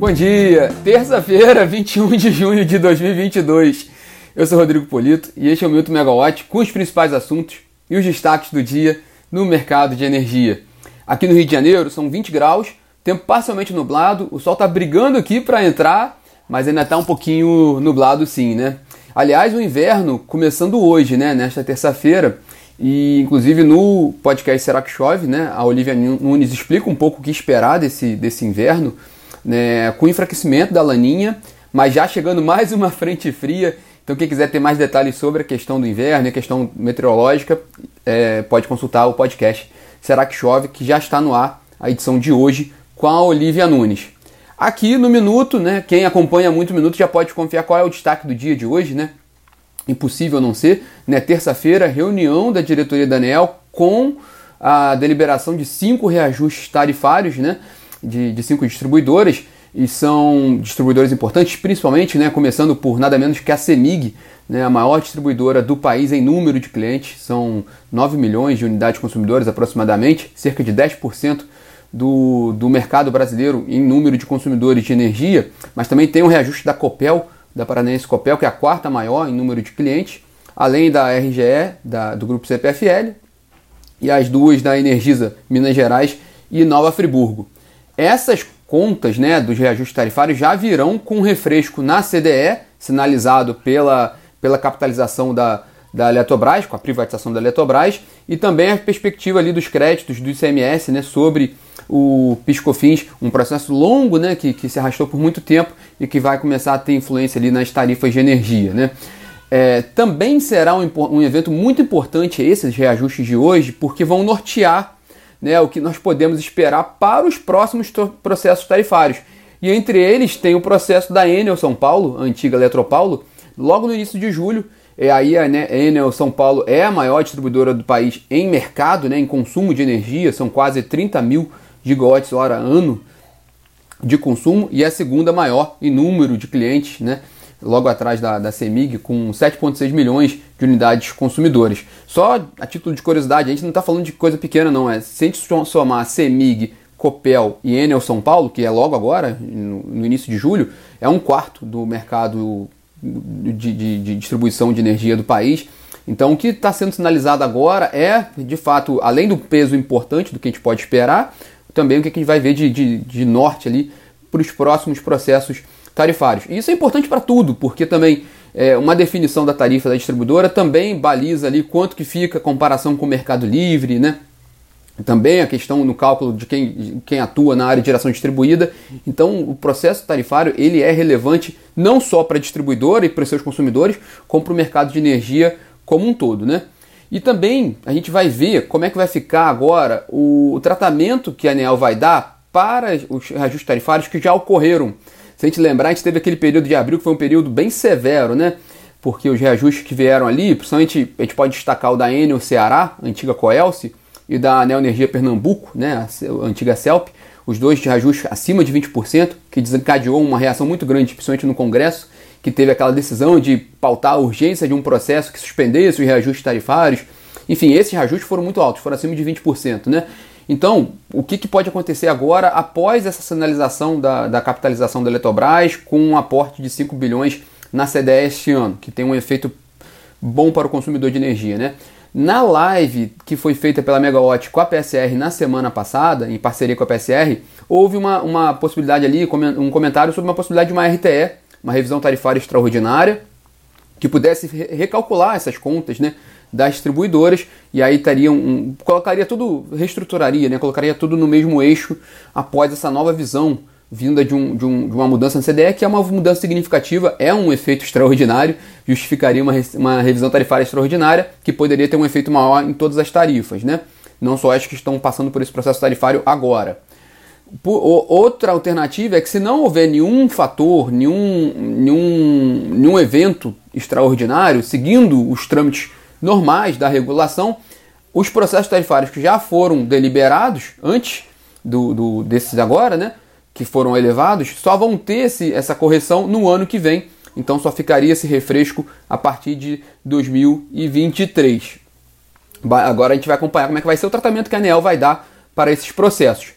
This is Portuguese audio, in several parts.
Bom dia, terça-feira, 21 de junho de 2022. Eu sou Rodrigo Polito e este é o Milton Megawatt com os principais assuntos e os destaques do dia no mercado de energia. Aqui no Rio de Janeiro são 20 graus, tempo parcialmente nublado, o sol está brigando aqui para entrar, mas ainda está um pouquinho nublado sim, né? Aliás, o inverno começando hoje, né, nesta terça-feira, e inclusive no podcast Será que Chove, né, a Olivia Nunes explica um pouco o que esperar desse, desse inverno né, com enfraquecimento da laninha, mas já chegando mais uma frente fria. Então, quem quiser ter mais detalhes sobre a questão do inverno e a questão meteorológica, é, pode consultar o podcast Será que Chove, que já está no ar, a edição de hoje, com a Olivia Nunes. Aqui no Minuto, né, quem acompanha muito o Minuto já pode confiar qual é o destaque do dia de hoje, né? Impossível não ser, né? Terça-feira, reunião da diretoria da ANEL com a deliberação de cinco reajustes tarifários, né? De, de cinco distribuidoras e são distribuidores importantes, principalmente, né, começando por nada menos que a CEMIG, né, a maior distribuidora do país em número de clientes, são 9 milhões de unidades consumidoras aproximadamente, cerca de 10% do, do mercado brasileiro em número de consumidores de energia, mas também tem um reajuste da Copel, da Paranaense Copel, que é a quarta maior em número de clientes, além da RGE, da, do grupo CPFL, e as duas da Energisa Minas Gerais e Nova Friburgo. Essas contas né, dos reajustes tarifários já virão com refresco na CDE, sinalizado pela, pela capitalização da, da Eletrobras, com a privatização da Eletrobras, e também a perspectiva ali dos créditos do ICMS né, sobre o PiscoFins, um processo longo né, que, que se arrastou por muito tempo e que vai começar a ter influência ali nas tarifas de energia. Né? É, também será um, um evento muito importante esses reajustes de hoje, porque vão nortear né, o que nós podemos esperar para os próximos processos tarifários. E entre eles tem o processo da Enel São Paulo, a antiga Eletropaulo, logo no início de julho. E aí a Enel São Paulo é a maior distribuidora do país em mercado, né, em consumo de energia, são quase 30 mil gigawatts hora ano de consumo e é a segunda maior em número de clientes, né? Logo atrás da, da CEMIG, com 7,6 milhões de unidades consumidoras. Só a título de curiosidade, a gente não está falando de coisa pequena, não. É, se a gente somar CEMIG, Copel e Enel São Paulo, que é logo agora, no, no início de julho, é um quarto do mercado de, de, de distribuição de energia do país. Então, o que está sendo sinalizado agora é, de fato, além do peso importante do que a gente pode esperar, também o que a gente vai ver de, de, de norte ali para os próximos processos tarifários. E isso é importante para tudo, porque também é, uma definição da tarifa da distribuidora também baliza ali quanto que fica a comparação com o mercado livre, né? Também a questão no cálculo de quem, quem atua na área de geração distribuída. Então, o processo tarifário ele é relevante não só para a distribuidora e para seus consumidores, como para o mercado de energia como um todo, né? E também a gente vai ver como é que vai ficar agora o, o tratamento que a ANEL vai dar para os reajustes tarifários que já ocorreram se a gente lembrar, a gente teve aquele período de abril que foi um período bem severo, né? Porque os reajustes que vieram ali, principalmente a gente pode destacar o da Enel Ceará, antiga Coelce, e da Anel Energia Pernambuco, né, a antiga CELP, os dois de reajuste acima de 20%, que desencadeou uma reação muito grande, principalmente no Congresso, que teve aquela decisão de pautar a urgência de um processo que suspendesse os reajustes tarifários. Enfim, esses reajustes foram muito altos, foram acima de 20%, né? Então, o que, que, pode acontecer agora após essa sinalização da, da, capitalização da Eletrobras com um aporte de 5 bilhões na CDE este ano, que tem um efeito bom para o consumidor de energia, né? Na live que foi feita pela Megawatt com a PSR na semana passada, em parceria com a PSR, houve uma, uma possibilidade ali, um comentário sobre uma possibilidade de uma RTE, uma revisão tarifária extraordinária, que pudesse recalcular essas contas, né? Das distribuidoras e aí teria um, colocaria tudo, reestruturaria, né? colocaria tudo no mesmo eixo após essa nova visão vinda de, um, de, um, de uma mudança na CDE, que é uma mudança significativa, é um efeito extraordinário, justificaria uma, uma revisão tarifária extraordinária que poderia ter um efeito maior em todas as tarifas, né? não só as que estão passando por esse processo tarifário agora. Outra alternativa é que se não houver nenhum fator, nenhum, nenhum, nenhum evento extraordinário, seguindo os trâmites normais da regulação, os processos tarifários que já foram deliberados antes do, do desses agora, né, que foram elevados, só vão ter esse, essa correção no ano que vem. Então só ficaria esse refresco a partir de 2023. Agora a gente vai acompanhar como é que vai ser o tratamento que a ANEL vai dar para esses processos.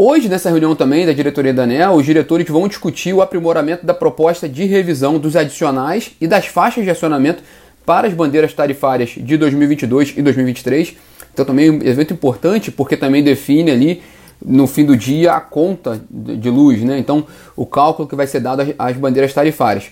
Hoje, nessa reunião também da diretoria da ANEL, os diretores vão discutir o aprimoramento da proposta de revisão dos adicionais e das faixas de acionamento para as bandeiras tarifárias de 2022 e 2023. Então, também um evento importante, porque também define ali no fim do dia a conta de luz, né? Então, o cálculo que vai ser dado às bandeiras tarifárias.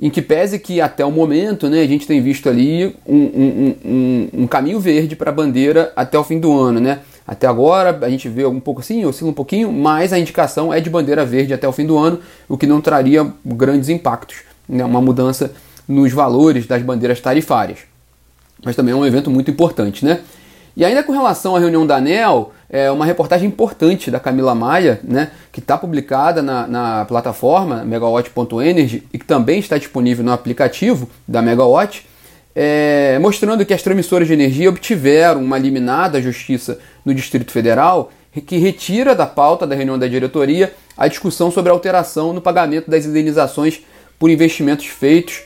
Em que pese que até o momento né, a gente tem visto ali um, um, um, um caminho verde para a bandeira até o fim do ano, né? Até agora a gente vê um pouco assim, oscila um pouquinho, mas a indicação é de bandeira verde até o fim do ano, o que não traria grandes impactos, né? uma mudança nos valores das bandeiras tarifárias. Mas também é um evento muito importante, né? E ainda com relação à reunião da ANEL, é uma reportagem importante da Camila Maia, né, que está publicada na, na plataforma megawatt.energy e que também está disponível no aplicativo da Megawatt, é, mostrando que as transmissoras de energia obtiveram uma liminar da Justiça no Distrito Federal que retira da pauta da reunião da diretoria a discussão sobre a alteração no pagamento das indenizações por investimentos feitos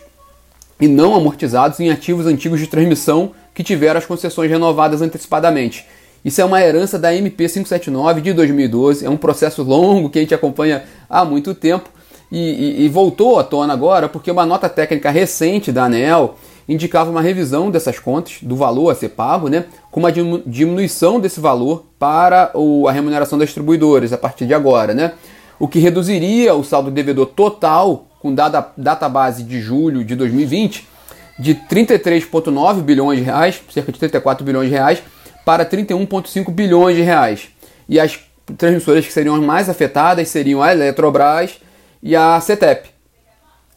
e não amortizados em ativos antigos de transmissão que tiveram as concessões renovadas antecipadamente. Isso é uma herança da MP 579 de 2012, é um processo longo que a gente acompanha há muito tempo e, e, e voltou à tona agora porque uma nota técnica recente da ANEL indicava uma revisão dessas contas, do valor a ser pago, né, com uma diminuição desse valor para o, a remuneração das distribuidoras a partir de agora, né, o que reduziria o saldo devedor total com data, data base de julho de 2020 de 33,9 bilhões de reais, cerca de 34 bilhões de reais, para 31,5 bilhões de reais. E as transmissoras que seriam as mais afetadas seriam a Eletrobras e a CETEP.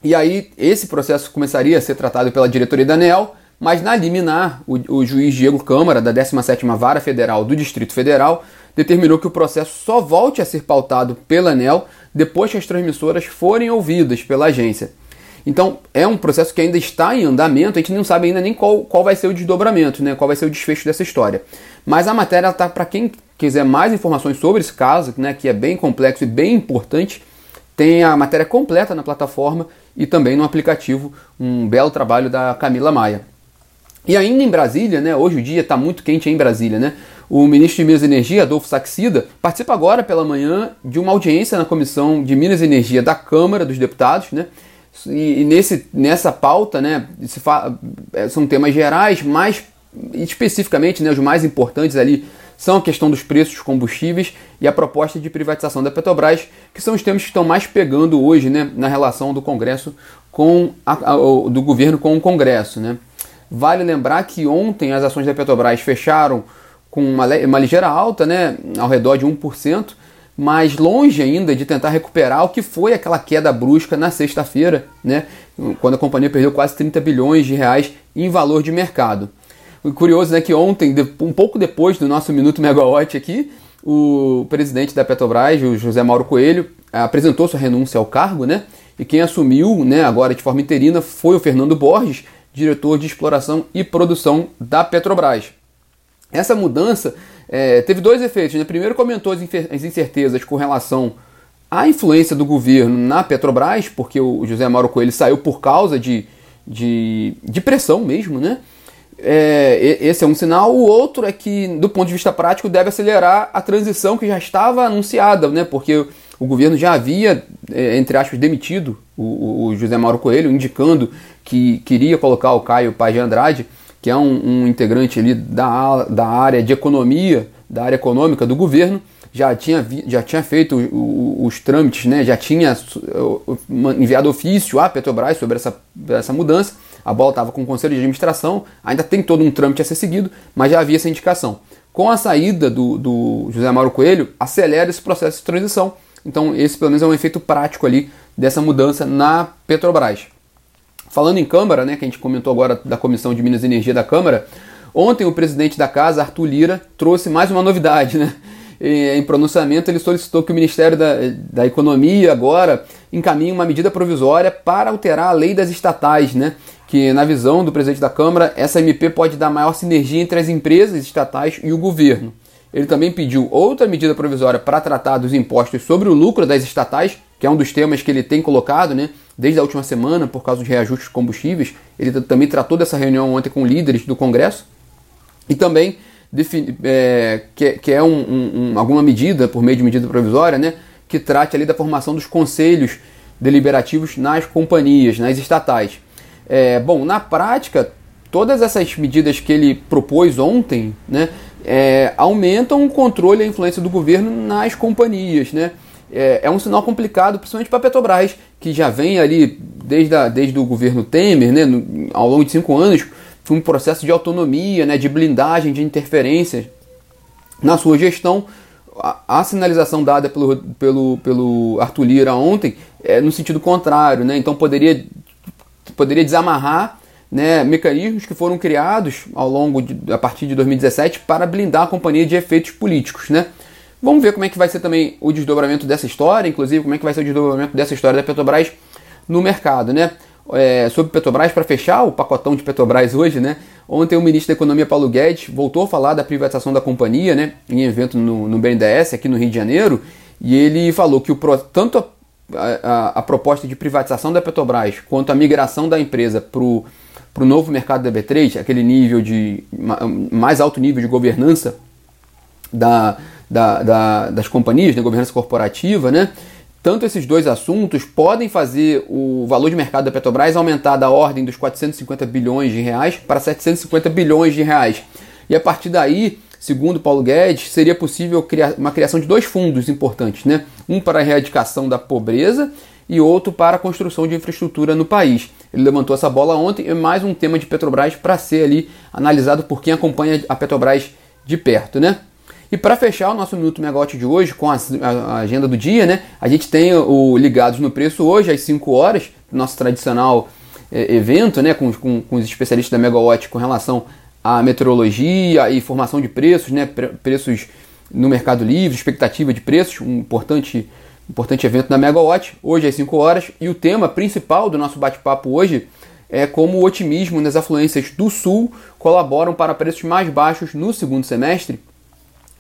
E aí esse processo começaria a ser tratado pela diretoria da ANEL, mas na liminar, o, o juiz Diego Câmara, da 17ª Vara Federal do Distrito Federal, determinou que o processo só volte a ser pautado pela ANEL depois que as transmissoras forem ouvidas pela agência. Então é um processo que ainda está em andamento, a gente não sabe ainda nem qual, qual vai ser o desdobramento, né, qual vai ser o desfecho dessa história. Mas a matéria está para quem quiser mais informações sobre esse caso, né, que é bem complexo e bem importante, tem a matéria completa na plataforma e também no aplicativo, um belo trabalho da Camila Maia. E ainda em Brasília, né, hoje o dia está muito quente em Brasília, né? O ministro de Minas e Energia, Adolfo Saxida, participa agora pela manhã de uma audiência na Comissão de Minas e Energia da Câmara dos Deputados, né? E, nesse, nessa pauta, né, é, são temas gerais, mas especificamente, né, os mais importantes ali são a questão dos preços dos combustíveis e a proposta de privatização da Petrobras, que são os temas que estão mais pegando hoje né, na relação do Congresso com a, a, do governo com o Congresso. Né. Vale lembrar que ontem as ações da Petrobras fecharam com uma, uma ligeira alta, né, ao redor de 1%, mas longe ainda de tentar recuperar o que foi aquela queda brusca na sexta-feira, né, quando a companhia perdeu quase 30 bilhões de reais em valor de mercado. O curioso é né, que ontem, um pouco depois do nosso Minuto Megawatt aqui, o presidente da Petrobras, o José Mauro Coelho, apresentou sua renúncia ao cargo, né? E quem assumiu, né, agora de forma interina, foi o Fernando Borges, diretor de exploração e produção da Petrobras. Essa mudança é, teve dois efeitos. Né? Primeiro, comentou as incertezas com relação à influência do governo na Petrobras, porque o José Mauro Coelho saiu por causa de, de, de pressão mesmo, né? É, esse é um sinal. O outro é que, do ponto de vista prático, deve acelerar a transição que já estava anunciada, né? porque o governo já havia, é, entre aspas, demitido o, o, José Mauro Coelho, indicando que queria colocar o Caio Paz de Andrade, que é um, um integrante ali da, da área de economia, da área econômica do governo, já tinha, já tinha feito os, os trâmites, né? já tinha enviado ofício à Petrobras sobre essa, essa mudança a bola estava com o conselho de administração, ainda tem todo um trâmite a ser seguido, mas já havia essa indicação. Com a saída do, do José Mauro Coelho, acelera esse processo de transição. Então, esse pelo menos é um efeito prático ali dessa mudança na Petrobras. Falando em Câmara, né, que a gente comentou agora da Comissão de Minas e Energia da Câmara, ontem o presidente da casa, Arthur Lira, trouxe mais uma novidade, né? em pronunciamento, ele solicitou que o Ministério da, da Economia agora encaminhe uma medida provisória para alterar a lei das estatais, né? que, na visão do presidente da Câmara, essa MP pode dar maior sinergia entre as empresas estatais e o governo. Ele também pediu outra medida provisória para tratar dos impostos sobre o lucro das estatais, que é um dos temas que ele tem colocado né, desde a última semana por causa dos reajustes de combustíveis. Ele também tratou dessa reunião ontem com líderes do Congresso. E também é, que, que, é um, um, alguma medida, por meio de medida provisória, né, que trate ali da formação dos conselhos deliberativos nas companhias, nas estatais. É, bom, na prática, todas essas medidas que ele propôs ontem né, é, aumentam o controle e a influência do governo nas companhias. Né? É, é um sinal complicado, principalmente para a Petrobras, que já vem ali desde, a, desde o governo Temer, né, no, ao longo de cinco anos, um processo de autonomia, né, de blindagem de interferências na sua gestão. A, a sinalização dada pelo, pelo, pelo Arthur Lira ontem é no sentido contrário, né? então poderia, poderia desamarrar né, mecanismos que foram criados ao longo de, a partir de 2017 para blindar a companhia de efeitos políticos, né? Vamos ver como é que vai ser também o desdobramento dessa história, inclusive como é que vai ser o desdobramento dessa história da Petrobras no mercado, né? É, sobre Petrobras, para fechar o pacotão de Petrobras hoje, né? Ontem o ministro da Economia Paulo Guedes voltou a falar da privatização da companhia, né? Em evento no, no BNDES aqui no Rio de Janeiro, e ele falou que o, tanto a, a, a proposta de privatização da Petrobras quanto a migração da empresa para o novo mercado da B3, aquele nível de mais alto nível de governança da, da, da, das companhias, da governança corporativa, né? Tanto esses dois assuntos podem fazer o valor de mercado da Petrobras aumentar da ordem dos 450 bilhões de reais para 750 bilhões de reais. E a partir daí, segundo Paulo Guedes, seria possível criar uma criação de dois fundos importantes, né? Um para a erradicação da pobreza e outro para a construção de infraestrutura no país. Ele levantou essa bola ontem e mais um tema de Petrobras para ser ali analisado por quem acompanha a Petrobras de perto, né? E para fechar o nosso Minuto Megawatt de hoje, com a, a, agenda do dia, né? A gente tem o Ligados no Preço hoje, às 5 horas, nosso tradicional é, evento, né? Com, com, com, os especialistas da Megawatt com relação à meteorologia e formação de preços, né? Pre preços no Mercado Livre, expectativa de preços, um importante, importante evento da Megawatt, hoje às 5 horas. E o tema principal do nosso bate-papo hoje é como o otimismo nas afluências do Sul colaboram para preços mais baixos no segundo semestre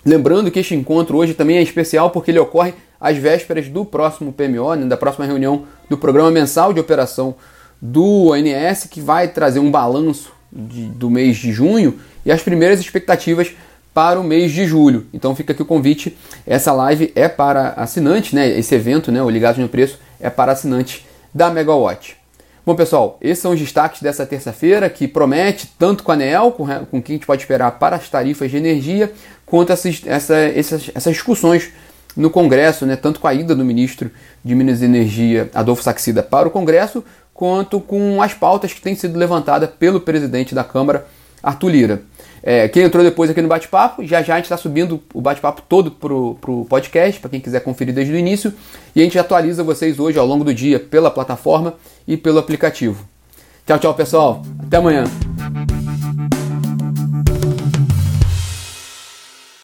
Lembrando que este encontro hoje também é especial porque ele ocorre às vésperas do próximo PMO, né, da próxima reunião do Programa Mensal de Operação do ONS, que vai trazer um balanço de, do mês de junho e as primeiras expectativas para o mês de julho. Então fica aqui o convite. Essa live é para assinantes, né? Esse evento, né? O Ligados no Preço, é para assinantes da Megawatt. Bom, pessoal, esses são os destaques dessa terça-feira, que promete tanto com a ANEEL, com, com o que a gente pode esperar para as tarifas de energia, quanto essas, essa, essas, essas discussões no Congresso, né, tanto com a ida do ministro de Minas e Energia, Adolfo Saxida, para o Congresso, quanto com as pautas que têm sido levantadas pelo presidente da Câmara, Arthur Lira. É, quem entrou depois aqui no bate-papo, já já a gente está subindo o bate-papo todo para o podcast, para quem quiser conferir desde o início, e a gente atualiza vocês hoje ao longo do dia pela plataforma e pelo aplicativo. Tchau, tchau, pessoal. Até amanhã.